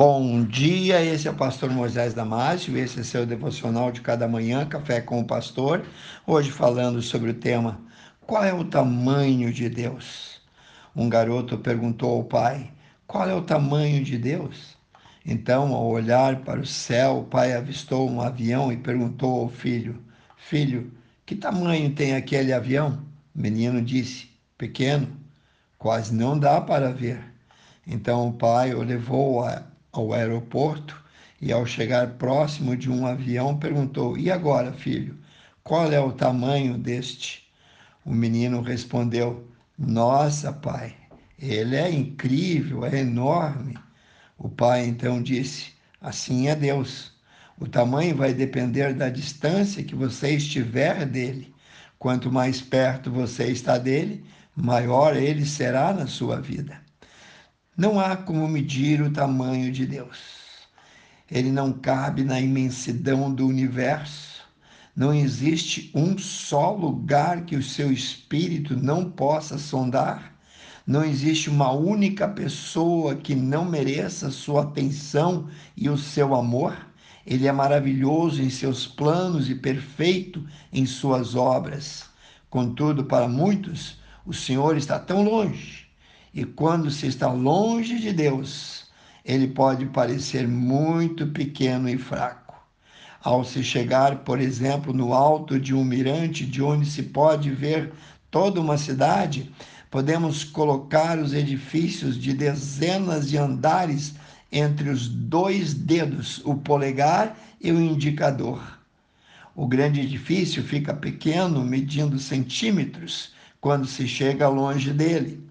Bom dia, esse é o pastor Moisés Damásio, esse é seu devocional de cada manhã, Café com o Pastor. Hoje falando sobre o tema Qual é o tamanho de Deus? Um garoto perguntou ao pai: Qual é o tamanho de Deus? Então, ao olhar para o céu, o pai avistou um avião e perguntou ao filho: Filho, que tamanho tem aquele avião? O menino disse: Pequeno, quase não dá para ver. Então o pai o levou a ao aeroporto e, ao chegar próximo de um avião, perguntou: E agora, filho, qual é o tamanho deste? O menino respondeu: Nossa, pai, ele é incrível, é enorme. O pai então disse: Assim é Deus. O tamanho vai depender da distância que você estiver dele. Quanto mais perto você está dele, maior ele será na sua vida. Não há como medir o tamanho de Deus. Ele não cabe na imensidão do universo. Não existe um só lugar que o seu espírito não possa sondar. Não existe uma única pessoa que não mereça sua atenção e o seu amor. Ele é maravilhoso em seus planos e perfeito em suas obras. Contudo, para muitos, o Senhor está tão longe e quando se está longe de Deus, ele pode parecer muito pequeno e fraco. Ao se chegar, por exemplo, no alto de um mirante de onde se pode ver toda uma cidade, podemos colocar os edifícios de dezenas de andares entre os dois dedos, o polegar e o indicador. O grande edifício fica pequeno, medindo centímetros, quando se chega longe dele.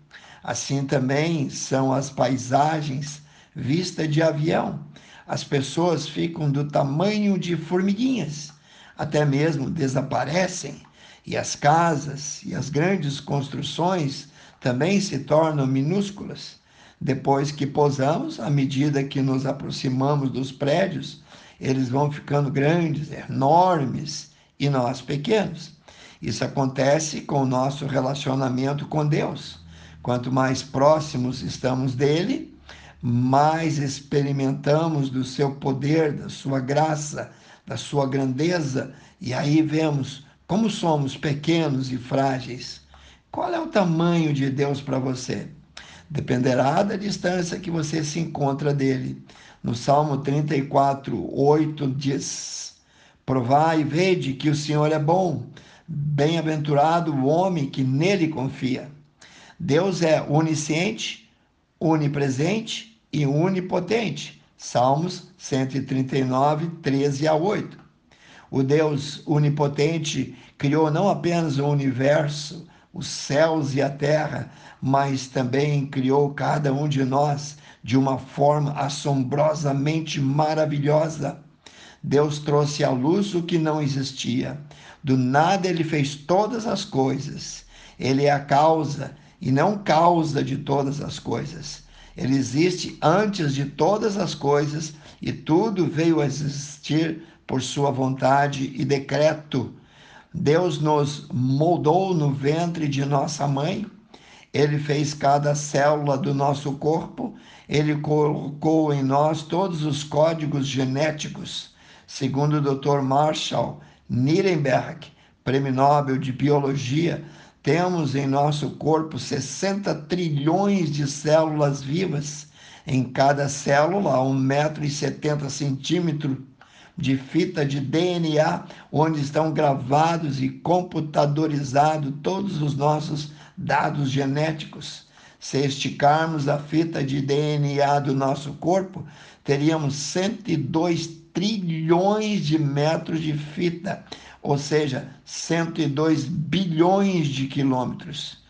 Assim também são as paisagens vistas de avião. As pessoas ficam do tamanho de formiguinhas, até mesmo desaparecem, e as casas e as grandes construções também se tornam minúsculas. Depois que pousamos, à medida que nos aproximamos dos prédios, eles vão ficando grandes, enormes e nós pequenos. Isso acontece com o nosso relacionamento com Deus. Quanto mais próximos estamos dele, mais experimentamos do seu poder, da sua graça, da sua grandeza, e aí vemos como somos pequenos e frágeis. Qual é o tamanho de Deus para você? Dependerá da distância que você se encontra dele. No Salmo 34, 8 diz: Provai e vede que o Senhor é bom, bem-aventurado o homem que nele confia. Deus é onisciente, onipresente e onipotente. Salmos 139, 13 a 8. O Deus onipotente criou não apenas o universo, os céus e a terra, mas também criou cada um de nós de uma forma assombrosamente maravilhosa. Deus trouxe à luz o que não existia. Do nada ele fez todas as coisas. Ele é a causa e não causa de todas as coisas. Ele existe antes de todas as coisas e tudo veio a existir por sua vontade e decreto. Deus nos moldou no ventre de nossa mãe, ele fez cada célula do nosso corpo, ele colocou em nós todos os códigos genéticos. Segundo o Dr. Marshall Nirenberg, Prêmio Nobel de Biologia, temos em nosso corpo 60 trilhões de células vivas, em cada célula 1,70m de fita de DNA, onde estão gravados e computadorizados todos os nossos dados genéticos. Se esticarmos a fita de DNA do nosso corpo, teríamos 102 trilhões de metros de fita ou seja, 102 bilhões de quilômetros.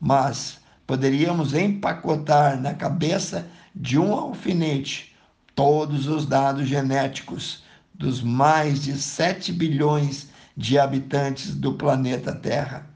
Mas poderíamos empacotar na cabeça de um alfinete todos os dados genéticos dos mais de 7 bilhões de habitantes do planeta Terra.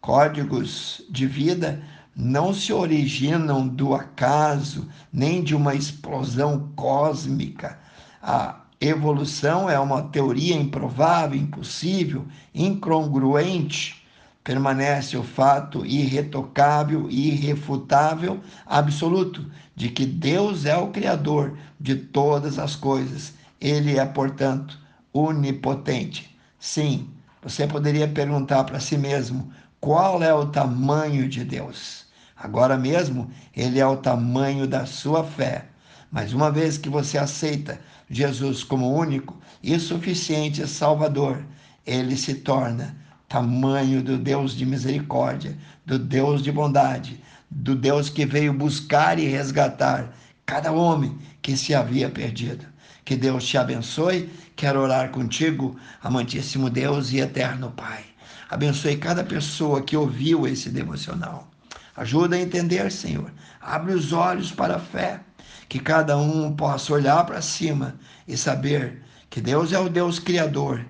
Códigos de vida não se originam do acaso nem de uma explosão cósmica. A Evolução é uma teoria improvável, impossível, incongruente. permanece o fato irretocável irrefutável, absoluto, de que Deus é o Criador de todas as coisas. Ele é, portanto, onipotente. Sim, você poderia perguntar para si mesmo qual é o tamanho de Deus. Agora mesmo, ele é o tamanho da sua fé. Mas uma vez que você aceita Jesus como único e suficiente Salvador, ele se torna tamanho do Deus de misericórdia, do Deus de bondade, do Deus que veio buscar e resgatar cada homem que se havia perdido. Que Deus te abençoe. Quero orar contigo, amantíssimo Deus e eterno Pai. Abençoe cada pessoa que ouviu esse devocional. Ajuda a entender, Senhor. Abre os olhos para a fé. Que cada um possa olhar para cima e saber que Deus é o Deus Criador,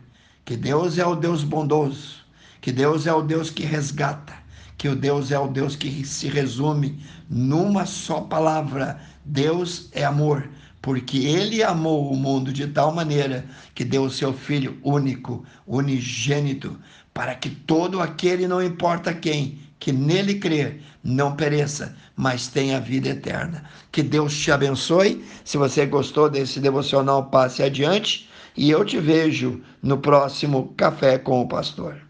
que Deus é o Deus bondoso, que Deus é o Deus que resgata, que o Deus é o Deus que se resume numa só palavra: Deus é amor, porque ele amou o mundo de tal maneira que deu o seu filho único, unigênito, para que todo aquele, não importa quem, que nele crer, não pereça, mas tenha vida eterna. Que Deus te abençoe. Se você gostou desse devocional, passe adiante e eu te vejo no próximo Café com o Pastor.